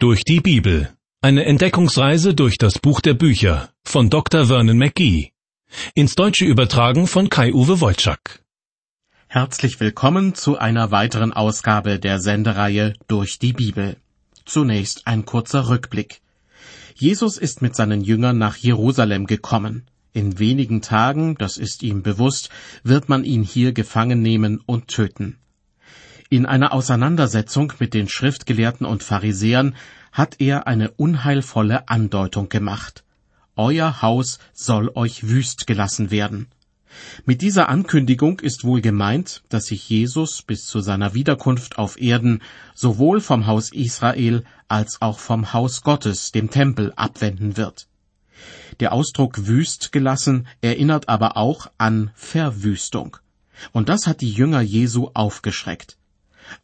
Durch die Bibel. Eine Entdeckungsreise durch das Buch der Bücher von Dr. Vernon McGee. Ins Deutsche übertragen von Kai-Uwe Wolczak. Herzlich willkommen zu einer weiteren Ausgabe der Sendereihe Durch die Bibel. Zunächst ein kurzer Rückblick. Jesus ist mit seinen Jüngern nach Jerusalem gekommen. In wenigen Tagen, das ist ihm bewusst, wird man ihn hier gefangen nehmen und töten. In einer Auseinandersetzung mit den Schriftgelehrten und Pharisäern hat er eine unheilvolle Andeutung gemacht. Euer Haus soll euch wüst gelassen werden. Mit dieser Ankündigung ist wohl gemeint, dass sich Jesus bis zu seiner Wiederkunft auf Erden sowohl vom Haus Israel als auch vom Haus Gottes, dem Tempel, abwenden wird. Der Ausdruck wüst gelassen erinnert aber auch an Verwüstung. Und das hat die Jünger Jesu aufgeschreckt.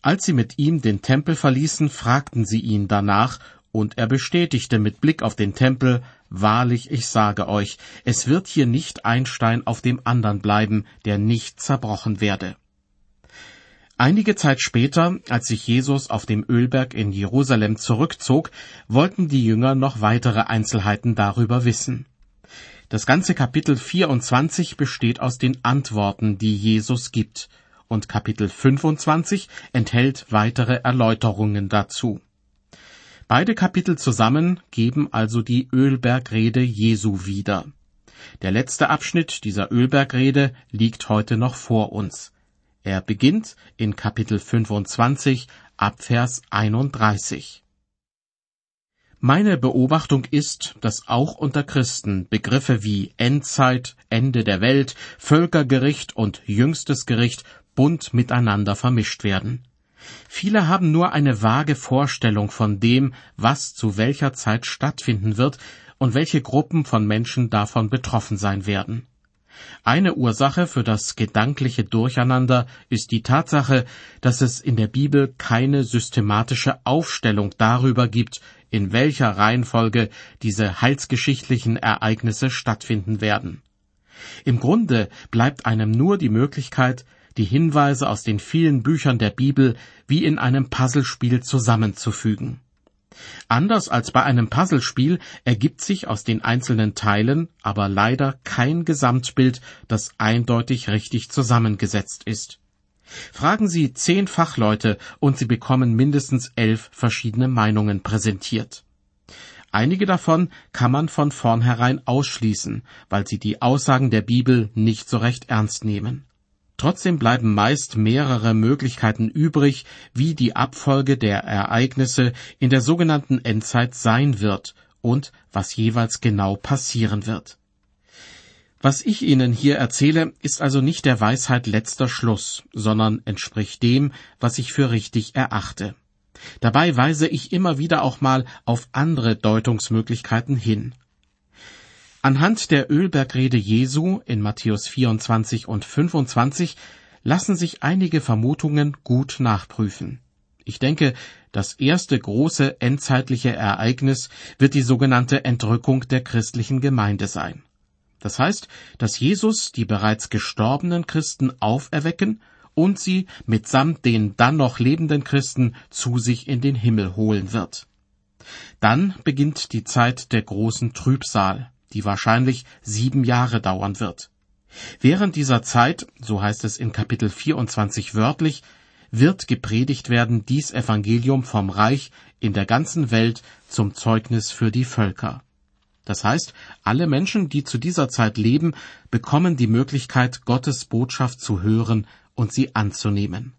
Als sie mit ihm den Tempel verließen, fragten sie ihn danach, und er bestätigte mit Blick auf den Tempel, Wahrlich, ich sage euch, es wird hier nicht ein Stein auf dem andern bleiben, der nicht zerbrochen werde. Einige Zeit später, als sich Jesus auf dem Ölberg in Jerusalem zurückzog, wollten die Jünger noch weitere Einzelheiten darüber wissen. Das ganze Kapitel 24 besteht aus den Antworten, die Jesus gibt, und Kapitel 25 enthält weitere Erläuterungen dazu. Beide Kapitel zusammen geben also die Ölbergrede Jesu wieder. Der letzte Abschnitt dieser Ölbergrede liegt heute noch vor uns. Er beginnt in Kapitel 25 ab Vers 31. Meine Beobachtung ist, dass auch unter Christen Begriffe wie Endzeit, Ende der Welt, Völkergericht und jüngstes Gericht bunt miteinander vermischt werden. Viele haben nur eine vage Vorstellung von dem, was zu welcher Zeit stattfinden wird und welche Gruppen von Menschen davon betroffen sein werden. Eine Ursache für das gedankliche Durcheinander ist die Tatsache, dass es in der Bibel keine systematische Aufstellung darüber gibt, in welcher Reihenfolge diese heilsgeschichtlichen Ereignisse stattfinden werden. Im Grunde bleibt einem nur die Möglichkeit, die Hinweise aus den vielen Büchern der Bibel wie in einem Puzzlespiel zusammenzufügen. Anders als bei einem Puzzlespiel ergibt sich aus den einzelnen Teilen aber leider kein Gesamtbild, das eindeutig richtig zusammengesetzt ist. Fragen Sie zehn Fachleute und Sie bekommen mindestens elf verschiedene Meinungen präsentiert. Einige davon kann man von vornherein ausschließen, weil sie die Aussagen der Bibel nicht so recht ernst nehmen. Trotzdem bleiben meist mehrere Möglichkeiten übrig, wie die Abfolge der Ereignisse in der sogenannten Endzeit sein wird und was jeweils genau passieren wird. Was ich Ihnen hier erzähle, ist also nicht der Weisheit letzter Schluss, sondern entspricht dem, was ich für richtig erachte. Dabei weise ich immer wieder auch mal auf andere Deutungsmöglichkeiten hin. Anhand der Ölbergrede Jesu in Matthäus 24 und 25 lassen sich einige Vermutungen gut nachprüfen. Ich denke, das erste große endzeitliche Ereignis wird die sogenannte Entrückung der christlichen Gemeinde sein. Das heißt, dass Jesus die bereits gestorbenen Christen auferwecken und sie mitsamt den dann noch lebenden Christen zu sich in den Himmel holen wird. Dann beginnt die Zeit der großen Trübsal die wahrscheinlich sieben Jahre dauern wird. Während dieser Zeit, so heißt es in Kapitel 24 wörtlich, wird gepredigt werden dies Evangelium vom Reich in der ganzen Welt zum Zeugnis für die Völker. Das heißt, alle Menschen, die zu dieser Zeit leben, bekommen die Möglichkeit, Gottes Botschaft zu hören und sie anzunehmen.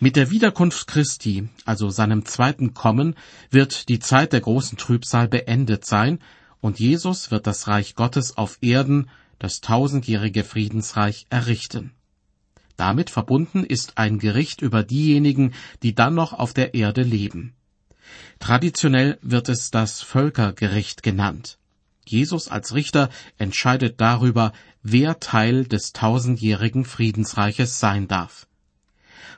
Mit der Wiederkunft Christi, also seinem zweiten Kommen, wird die Zeit der großen Trübsal beendet sein und Jesus wird das Reich Gottes auf Erden, das tausendjährige Friedensreich, errichten. Damit verbunden ist ein Gericht über diejenigen, die dann noch auf der Erde leben. Traditionell wird es das Völkergericht genannt. Jesus als Richter entscheidet darüber, wer Teil des tausendjährigen Friedensreiches sein darf.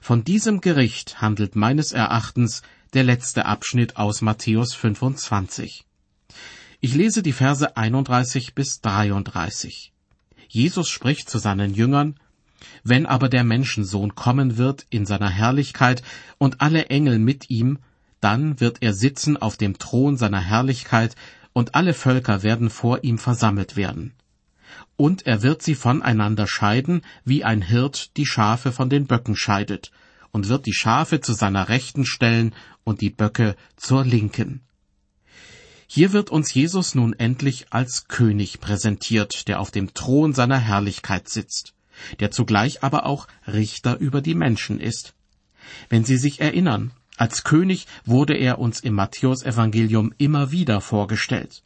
Von diesem Gericht handelt meines Erachtens der letzte Abschnitt aus Matthäus 25. Ich lese die Verse 31 bis 33. Jesus spricht zu seinen Jüngern, Wenn aber der Menschensohn kommen wird in seiner Herrlichkeit und alle Engel mit ihm, Dann wird er sitzen auf dem Thron seiner Herrlichkeit, und alle Völker werden vor ihm versammelt werden. Und er wird sie voneinander scheiden, wie ein Hirt die Schafe von den Böcken scheidet, und wird die Schafe zu seiner Rechten stellen und die Böcke zur Linken. Hier wird uns Jesus nun endlich als König präsentiert, der auf dem Thron seiner Herrlichkeit sitzt, der zugleich aber auch Richter über die Menschen ist. Wenn Sie sich erinnern, als König wurde er uns im Matthäusevangelium immer wieder vorgestellt.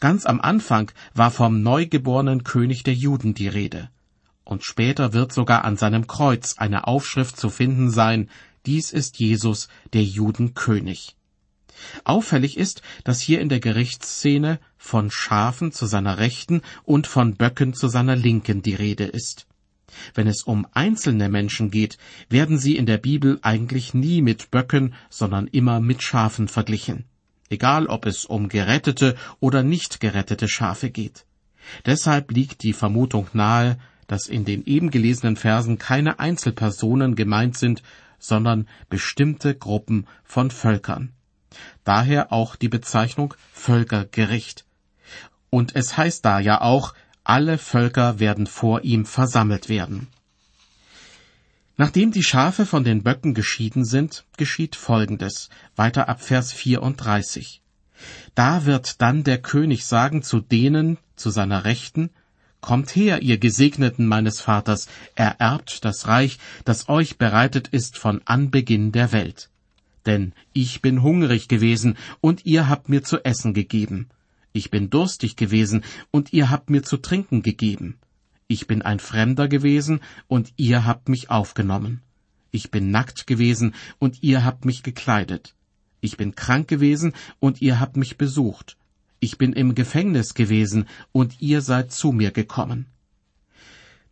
Ganz am Anfang war vom neugeborenen König der Juden die Rede. Und später wird sogar an seinem Kreuz eine Aufschrift zu finden sein, dies ist Jesus, der Judenkönig. Auffällig ist, dass hier in der Gerichtsszene von Schafen zu seiner Rechten und von Böcken zu seiner Linken die Rede ist. Wenn es um einzelne Menschen geht, werden sie in der Bibel eigentlich nie mit Böcken, sondern immer mit Schafen verglichen. Egal ob es um gerettete oder nicht gerettete Schafe geht. Deshalb liegt die Vermutung nahe, dass in den eben gelesenen Versen keine Einzelpersonen gemeint sind, sondern bestimmte Gruppen von Völkern. Daher auch die Bezeichnung Völkergericht. Und es heißt da ja auch, alle Völker werden vor ihm versammelt werden. Nachdem die Schafe von den Böcken geschieden sind, geschieht Folgendes, weiter ab Vers 34. Da wird dann der König sagen zu denen, zu seiner Rechten, Kommt her, ihr Gesegneten meines Vaters, ererbt das Reich, das euch bereitet ist von Anbeginn der Welt. Denn ich bin hungrig gewesen, und ihr habt mir zu essen gegeben. Ich bin durstig gewesen, und ihr habt mir zu trinken gegeben. Ich bin ein Fremder gewesen, und ihr habt mich aufgenommen. Ich bin nackt gewesen, und ihr habt mich gekleidet. Ich bin krank gewesen, und ihr habt mich besucht. Ich bin im Gefängnis gewesen, und ihr seid zu mir gekommen.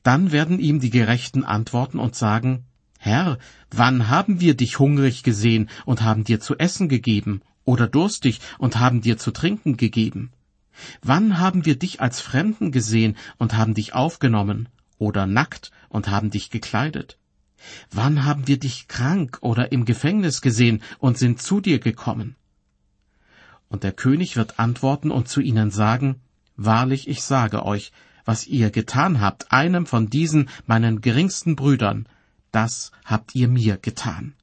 Dann werden ihm die Gerechten antworten und sagen, Herr, wann haben wir dich hungrig gesehen und haben dir zu essen gegeben, oder durstig und haben dir zu trinken gegeben? Wann haben wir dich als Fremden gesehen und haben dich aufgenommen, oder nackt und haben dich gekleidet? Wann haben wir dich krank oder im Gefängnis gesehen und sind zu dir gekommen? Und der König wird antworten und zu ihnen sagen, Wahrlich, ich sage euch, was ihr getan habt, einem von diesen meinen geringsten Brüdern, das habt ihr mir getan.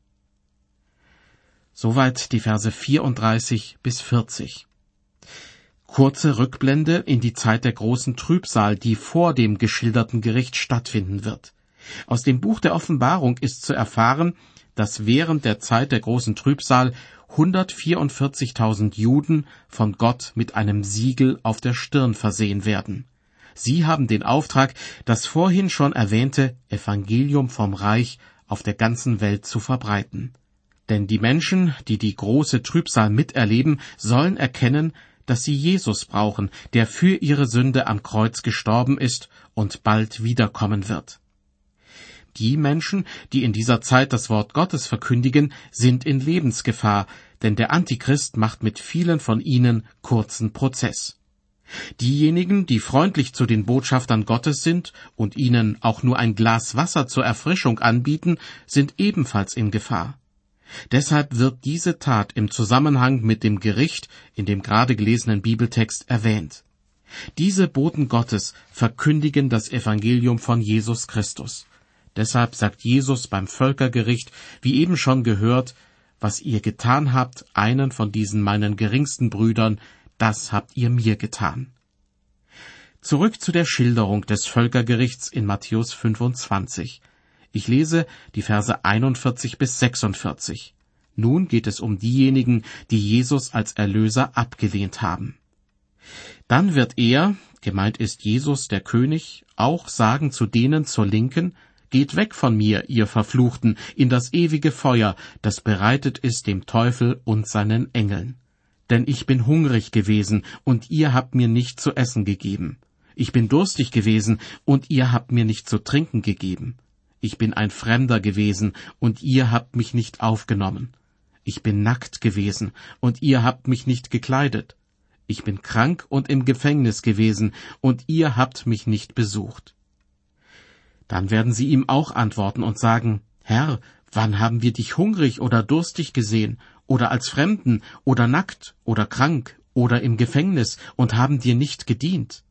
Soweit die Verse 34 bis 40. Kurze Rückblende in die Zeit der großen Trübsal, die vor dem geschilderten Gericht stattfinden wird. Aus dem Buch der Offenbarung ist zu erfahren, dass während der Zeit der großen Trübsal 144.000 Juden von Gott mit einem Siegel auf der Stirn versehen werden. Sie haben den Auftrag, das vorhin schon erwähnte Evangelium vom Reich auf der ganzen Welt zu verbreiten. Denn die Menschen, die die große Trübsal miterleben, sollen erkennen, dass sie Jesus brauchen, der für ihre Sünde am Kreuz gestorben ist und bald wiederkommen wird. Die Menschen, die in dieser Zeit das Wort Gottes verkündigen, sind in Lebensgefahr, denn der Antichrist macht mit vielen von ihnen kurzen Prozess. Diejenigen, die freundlich zu den Botschaftern Gottes sind und ihnen auch nur ein Glas Wasser zur Erfrischung anbieten, sind ebenfalls in Gefahr. Deshalb wird diese Tat im Zusammenhang mit dem Gericht in dem gerade gelesenen Bibeltext erwähnt. Diese Boten Gottes verkündigen das Evangelium von Jesus Christus. Deshalb sagt Jesus beim Völkergericht, wie eben schon gehört, was ihr getan habt, einen von diesen meinen geringsten Brüdern, das habt ihr mir getan. Zurück zu der Schilderung des Völkergerichts in Matthäus 25. Ich lese die Verse 41 bis 46. Nun geht es um diejenigen, die Jesus als Erlöser abgelehnt haben. Dann wird er, gemeint ist Jesus der König, auch sagen zu denen zur Linken, Geht weg von mir, ihr Verfluchten, in das ewige Feuer, das bereitet ist dem Teufel und seinen Engeln. Denn ich bin hungrig gewesen, und ihr habt mir nicht zu essen gegeben. Ich bin durstig gewesen, und ihr habt mir nicht zu trinken gegeben. Ich bin ein Fremder gewesen, und ihr habt mich nicht aufgenommen. Ich bin nackt gewesen, und ihr habt mich nicht gekleidet. Ich bin krank und im Gefängnis gewesen, und ihr habt mich nicht besucht. Dann werden sie ihm auch antworten und sagen, Herr, wann haben wir dich hungrig oder durstig gesehen, oder als Fremden oder nackt oder krank oder im Gefängnis und haben dir nicht gedient?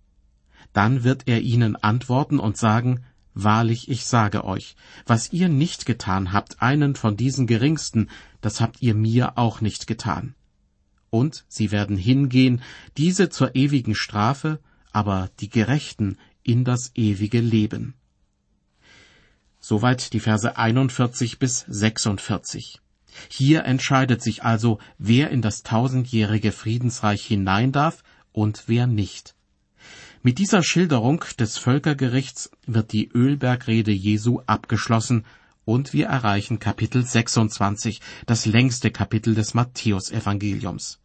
Dann wird er ihnen antworten und sagen, Wahrlich, ich sage euch, was ihr nicht getan habt, einen von diesen geringsten, das habt ihr mir auch nicht getan. Und sie werden hingehen, diese zur ewigen Strafe, aber die Gerechten in das ewige Leben. Soweit die Verse 41 bis 46. Hier entscheidet sich also, wer in das tausendjährige Friedensreich hinein darf und wer nicht. Mit dieser Schilderung des Völkergerichts wird die Ölbergrede Jesu abgeschlossen und wir erreichen Kapitel 26, das längste Kapitel des Matthäusevangeliums.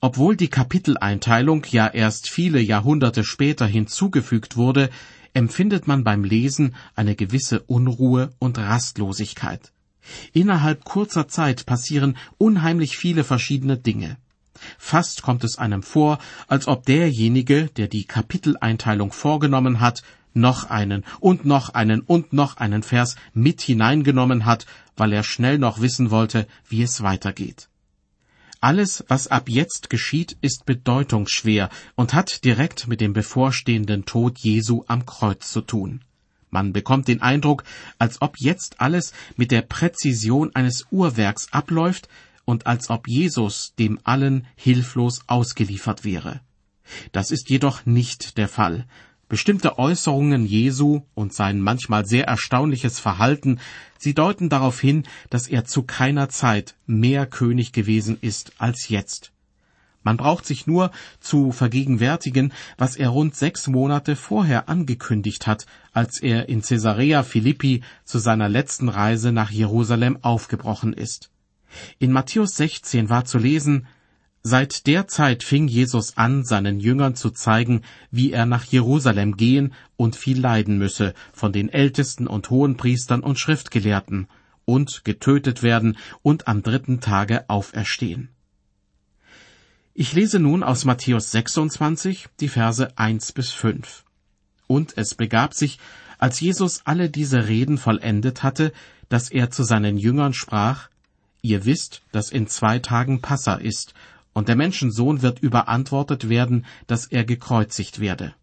Obwohl die Kapiteleinteilung ja erst viele Jahrhunderte später hinzugefügt wurde, empfindet man beim Lesen eine gewisse Unruhe und Rastlosigkeit. Innerhalb kurzer Zeit passieren unheimlich viele verschiedene Dinge. Fast kommt es einem vor, als ob derjenige, der die Kapiteleinteilung vorgenommen hat, noch einen und noch einen und noch einen Vers mit hineingenommen hat, weil er schnell noch wissen wollte, wie es weitergeht. Alles, was ab jetzt geschieht, ist bedeutungsschwer und hat direkt mit dem bevorstehenden Tod Jesu am Kreuz zu tun. Man bekommt den Eindruck, als ob jetzt alles mit der Präzision eines Uhrwerks abläuft und als ob Jesus dem allen hilflos ausgeliefert wäre. Das ist jedoch nicht der Fall. Bestimmte Äußerungen Jesu und sein manchmal sehr erstaunliches Verhalten, sie deuten darauf hin, dass er zu keiner Zeit mehr König gewesen ist als jetzt. Man braucht sich nur zu vergegenwärtigen, was er rund sechs Monate vorher angekündigt hat, als er in Caesarea Philippi zu seiner letzten Reise nach Jerusalem aufgebrochen ist. In Matthäus 16 war zu lesen, Seit der Zeit fing Jesus an, seinen Jüngern zu zeigen, wie er nach Jerusalem gehen und viel leiden müsse von den Ältesten und Hohenpriestern und Schriftgelehrten und getötet werden und am dritten Tage auferstehen. Ich lese nun aus Matthäus 26 die Verse 1 bis 5. Und es begab sich, als Jesus alle diese Reden vollendet hatte, dass er zu seinen Jüngern sprach, Ihr wisst, dass in zwei Tagen Passa ist, und der Menschensohn wird überantwortet werden, dass er gekreuzigt werde.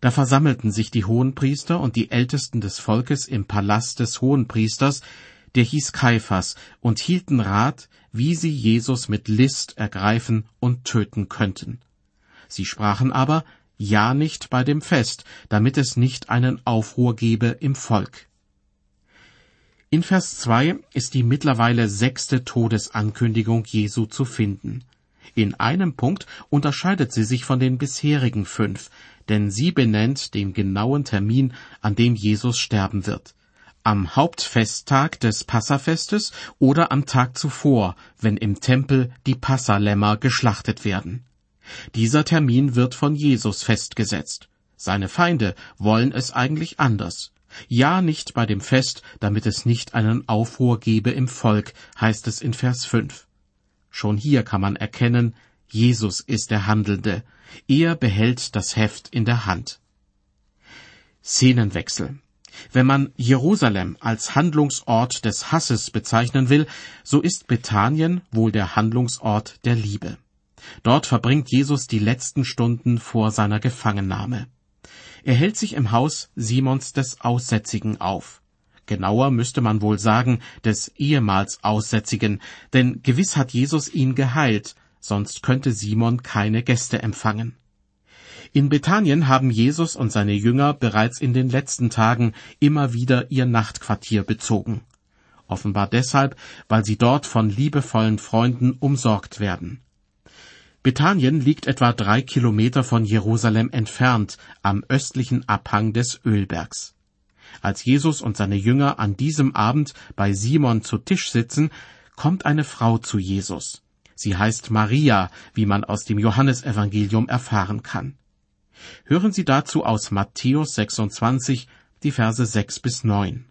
Da versammelten sich die Hohenpriester und die Ältesten des Volkes im Palast des Hohenpriesters, der hieß Kaiphas, und hielten Rat, wie sie Jesus mit List ergreifen und töten könnten. Sie sprachen aber, ja nicht bei dem Fest, damit es nicht einen Aufruhr gebe im Volk. In Vers 2 ist die mittlerweile sechste Todesankündigung Jesu zu finden. In einem Punkt unterscheidet sie sich von den bisherigen fünf, denn sie benennt den genauen Termin, an dem Jesus sterben wird am Hauptfesttag des Passafestes oder am Tag zuvor, wenn im Tempel die Passalämmer geschlachtet werden. Dieser Termin wird von Jesus festgesetzt. Seine Feinde wollen es eigentlich anders. Ja, nicht bei dem Fest, damit es nicht einen Aufruhr gebe im Volk, heißt es in Vers 5. Schon hier kann man erkennen, Jesus ist der Handelnde. Er behält das Heft in der Hand. Szenenwechsel. Wenn man Jerusalem als Handlungsort des Hasses bezeichnen will, so ist Bethanien wohl der Handlungsort der Liebe. Dort verbringt Jesus die letzten Stunden vor seiner Gefangennahme. Er hält sich im Haus Simons des Aussätzigen auf. Genauer müsste man wohl sagen, des ehemals Aussätzigen, denn gewiss hat Jesus ihn geheilt, sonst könnte Simon keine Gäste empfangen. In Bethanien haben Jesus und seine Jünger bereits in den letzten Tagen immer wieder ihr Nachtquartier bezogen. Offenbar deshalb, weil sie dort von liebevollen Freunden umsorgt werden. Bethanien liegt etwa drei Kilometer von Jerusalem entfernt, am östlichen Abhang des Ölbergs. Als Jesus und seine Jünger an diesem Abend bei Simon zu Tisch sitzen, kommt eine Frau zu Jesus. Sie heißt Maria, wie man aus dem Johannesevangelium erfahren kann. Hören Sie dazu aus Matthäus 26 die Verse 6 bis 9.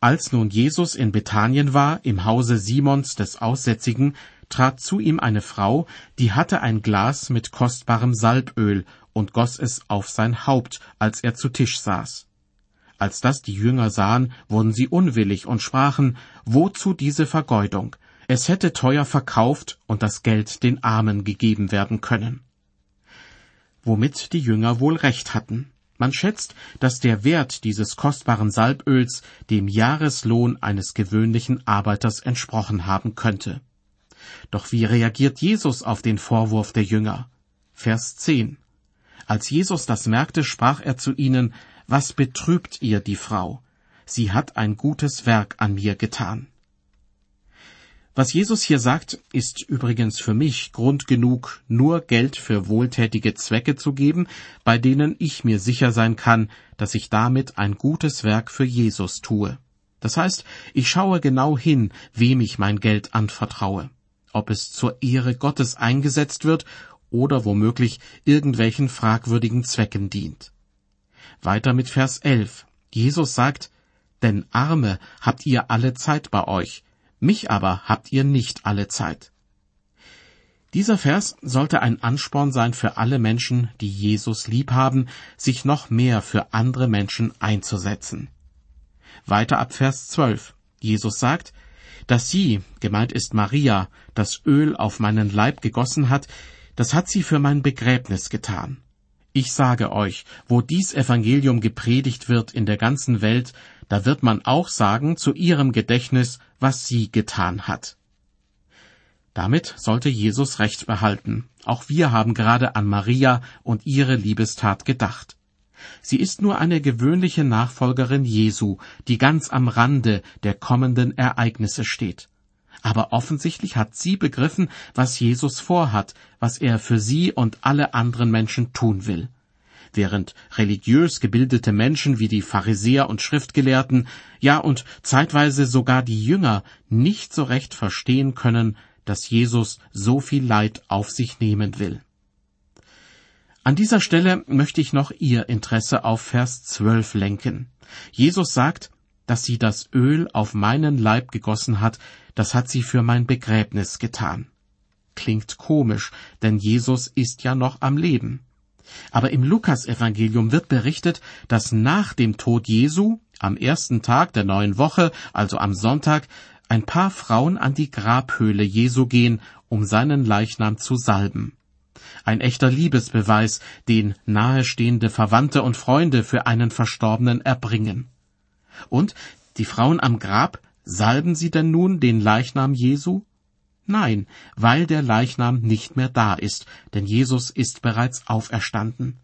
Als nun Jesus in Bethanien war, im Hause Simons des Aussätzigen, trat zu ihm eine Frau, die hatte ein Glas mit kostbarem Salböl und goss es auf sein Haupt, als er zu Tisch saß. Als das die Jünger sahen, wurden sie unwillig und sprachen, Wozu diese Vergeudung? Es hätte teuer verkauft und das Geld den Armen gegeben werden können. Womit die Jünger wohl recht hatten. Man schätzt, dass der Wert dieses kostbaren Salböls dem Jahreslohn eines gewöhnlichen Arbeiters entsprochen haben könnte. Doch wie reagiert Jesus auf den Vorwurf der Jünger? Vers 10. Als Jesus das merkte, sprach er zu ihnen, Was betrübt ihr die Frau? Sie hat ein gutes Werk an mir getan. Was Jesus hier sagt, ist übrigens für mich Grund genug, nur Geld für wohltätige Zwecke zu geben, bei denen ich mir sicher sein kann, dass ich damit ein gutes Werk für Jesus tue. Das heißt, ich schaue genau hin, wem ich mein Geld anvertraue, ob es zur Ehre Gottes eingesetzt wird oder womöglich irgendwelchen fragwürdigen Zwecken dient. Weiter mit Vers 11. Jesus sagt, denn Arme habt ihr alle Zeit bei euch, mich aber habt ihr nicht alle Zeit. Dieser Vers sollte ein Ansporn sein für alle Menschen, die Jesus lieb haben, sich noch mehr für andere Menschen einzusetzen. Weiter ab Vers 12. Jesus sagt, dass sie, gemeint ist Maria, das Öl auf meinen Leib gegossen hat, das hat sie für mein Begräbnis getan. Ich sage euch, wo dies Evangelium gepredigt wird in der ganzen Welt, da wird man auch sagen zu ihrem Gedächtnis, was sie getan hat. Damit sollte Jesus Recht behalten. Auch wir haben gerade an Maria und ihre Liebestat gedacht. Sie ist nur eine gewöhnliche Nachfolgerin Jesu, die ganz am Rande der kommenden Ereignisse steht. Aber offensichtlich hat sie begriffen, was Jesus vorhat, was er für sie und alle anderen Menschen tun will während religiös gebildete Menschen wie die Pharisäer und Schriftgelehrten, ja und zeitweise sogar die Jünger nicht so recht verstehen können, dass Jesus so viel Leid auf sich nehmen will. An dieser Stelle möchte ich noch Ihr Interesse auf Vers 12 lenken. Jesus sagt, dass sie das Öl auf meinen Leib gegossen hat, das hat sie für mein Begräbnis getan. Klingt komisch, denn Jesus ist ja noch am Leben. Aber im Lukasevangelium wird berichtet, dass nach dem Tod Jesu, am ersten Tag der neuen Woche, also am Sonntag, ein paar Frauen an die Grabhöhle Jesu gehen, um seinen Leichnam zu salben. Ein echter Liebesbeweis, den nahestehende Verwandte und Freunde für einen Verstorbenen erbringen. Und die Frauen am Grab, salben sie denn nun den Leichnam Jesu? Nein, weil der Leichnam nicht mehr da ist, denn Jesus ist bereits auferstanden.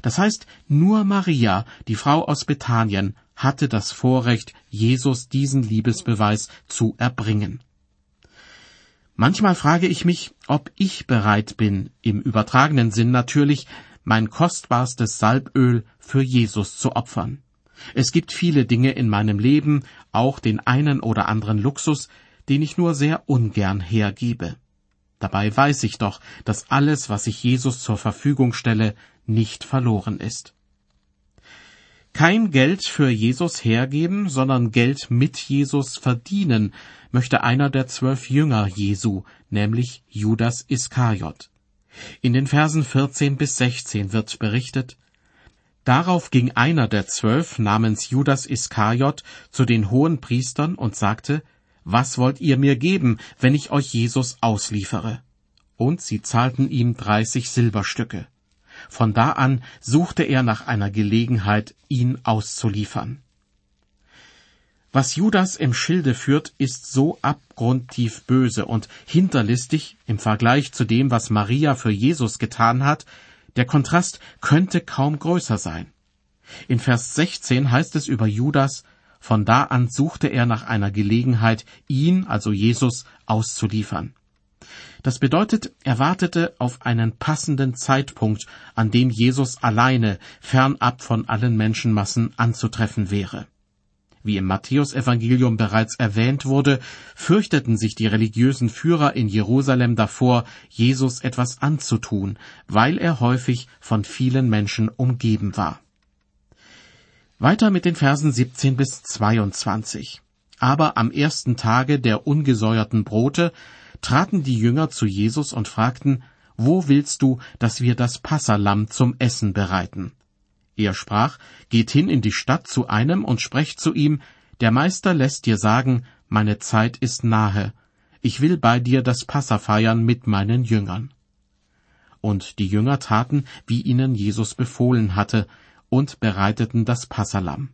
Das heißt, nur Maria, die Frau aus Bethanien, hatte das Vorrecht, Jesus diesen Liebesbeweis zu erbringen. Manchmal frage ich mich, ob ich bereit bin, im übertragenen Sinn natürlich, mein kostbarstes Salböl für Jesus zu opfern. Es gibt viele Dinge in meinem Leben, auch den einen oder anderen Luxus, den ich nur sehr ungern hergebe. Dabei weiß ich doch, dass alles, was ich Jesus zur Verfügung stelle, nicht verloren ist. Kein Geld für Jesus hergeben, sondern Geld mit Jesus verdienen, möchte einer der zwölf Jünger Jesu, nämlich Judas Iskariot. In den Versen 14 bis 16 wird berichtet, Darauf ging einer der zwölf namens Judas Iskariot zu den hohen Priestern und sagte, was wollt ihr mir geben, wenn ich euch Jesus ausliefere? Und sie zahlten ihm dreißig Silberstücke. Von da an suchte er nach einer Gelegenheit, ihn auszuliefern. Was Judas im Schilde führt, ist so abgrundtief böse und hinterlistig im Vergleich zu dem, was Maria für Jesus getan hat, der Kontrast könnte kaum größer sein. In Vers 16 heißt es über Judas, von da an suchte er nach einer Gelegenheit, ihn, also Jesus, auszuliefern. Das bedeutet, er wartete auf einen passenden Zeitpunkt, an dem Jesus alleine, fernab von allen Menschenmassen anzutreffen wäre. Wie im Matthäusevangelium bereits erwähnt wurde, fürchteten sich die religiösen Führer in Jerusalem davor, Jesus etwas anzutun, weil er häufig von vielen Menschen umgeben war. Weiter mit den Versen 17 bis 22. Aber am ersten Tage der ungesäuerten Brote traten die Jünger zu Jesus und fragten, Wo willst du, dass wir das Passalam zum Essen bereiten? Er sprach, Geht hin in die Stadt zu einem und sprecht zu ihm, Der Meister lässt dir sagen, meine Zeit ist nahe. ich will bei dir das Passa feiern mit meinen Jüngern. Und die Jünger taten, wie ihnen Jesus befohlen hatte, und bereiteten das Passalam.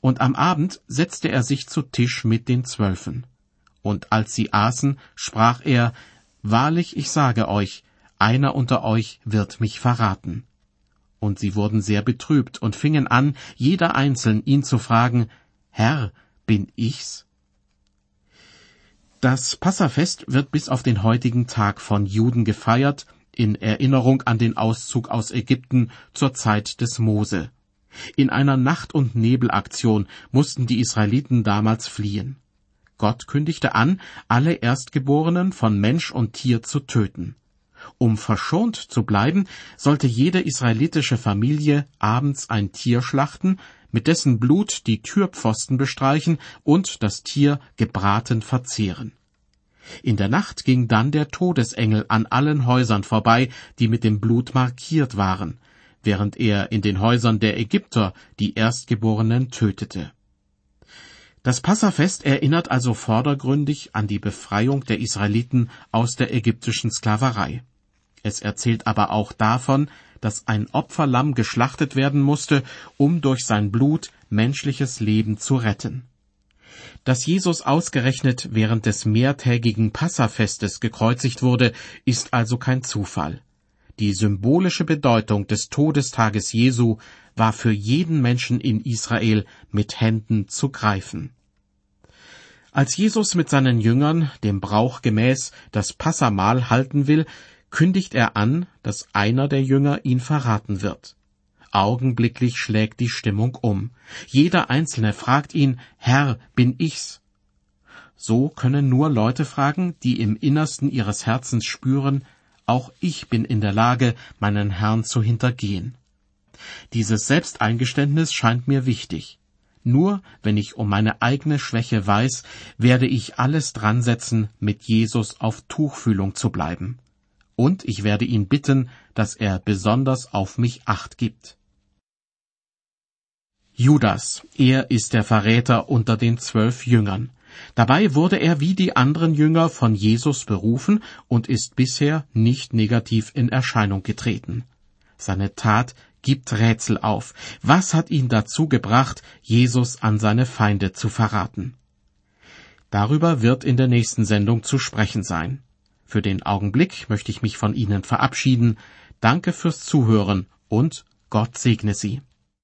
Und am Abend setzte er sich zu Tisch mit den Zwölfen. Und als sie aßen, sprach er, Wahrlich, ich sage euch, einer unter euch wird mich verraten. Und sie wurden sehr betrübt und fingen an, jeder einzeln ihn zu fragen, Herr, bin ich's? Das Passafest wird bis auf den heutigen Tag von Juden gefeiert, in Erinnerung an den Auszug aus Ägypten zur Zeit des Mose. In einer Nacht- und Nebelaktion mussten die Israeliten damals fliehen. Gott kündigte an, alle Erstgeborenen von Mensch und Tier zu töten. Um verschont zu bleiben, sollte jede israelitische Familie abends ein Tier schlachten, mit dessen Blut die Türpfosten bestreichen und das Tier gebraten verzehren. In der Nacht ging dann der Todesengel an allen Häusern vorbei, die mit dem Blut markiert waren, während er in den Häusern der Ägypter die Erstgeborenen tötete. Das Passafest erinnert also vordergründig an die Befreiung der Israeliten aus der ägyptischen Sklaverei. Es erzählt aber auch davon, dass ein Opferlamm geschlachtet werden musste, um durch sein Blut menschliches Leben zu retten. Dass Jesus ausgerechnet während des mehrtägigen Passafestes gekreuzigt wurde, ist also kein Zufall. Die symbolische Bedeutung des Todestages Jesu war für jeden Menschen in Israel mit Händen zu greifen. Als Jesus mit seinen Jüngern dem Brauch gemäß das Passamahl halten will, kündigt er an, dass einer der Jünger ihn verraten wird. Augenblicklich schlägt die Stimmung um. Jeder Einzelne fragt ihn, Herr, bin ich's? So können nur Leute fragen, die im Innersten ihres Herzens spüren, auch ich bin in der Lage, meinen Herrn zu hintergehen. Dieses Selbsteingeständnis scheint mir wichtig. Nur wenn ich um meine eigene Schwäche weiß, werde ich alles dran setzen, mit Jesus auf Tuchfühlung zu bleiben und ich werde ihn bitten, dass er besonders auf mich acht gibt. Judas, er ist der Verräter unter den zwölf Jüngern. Dabei wurde er wie die anderen Jünger von Jesus berufen und ist bisher nicht negativ in Erscheinung getreten. Seine Tat gibt Rätsel auf. Was hat ihn dazu gebracht, Jesus an seine Feinde zu verraten? Darüber wird in der nächsten Sendung zu sprechen sein. Für den Augenblick möchte ich mich von Ihnen verabschieden. Danke fürs Zuhören und Gott segne Sie.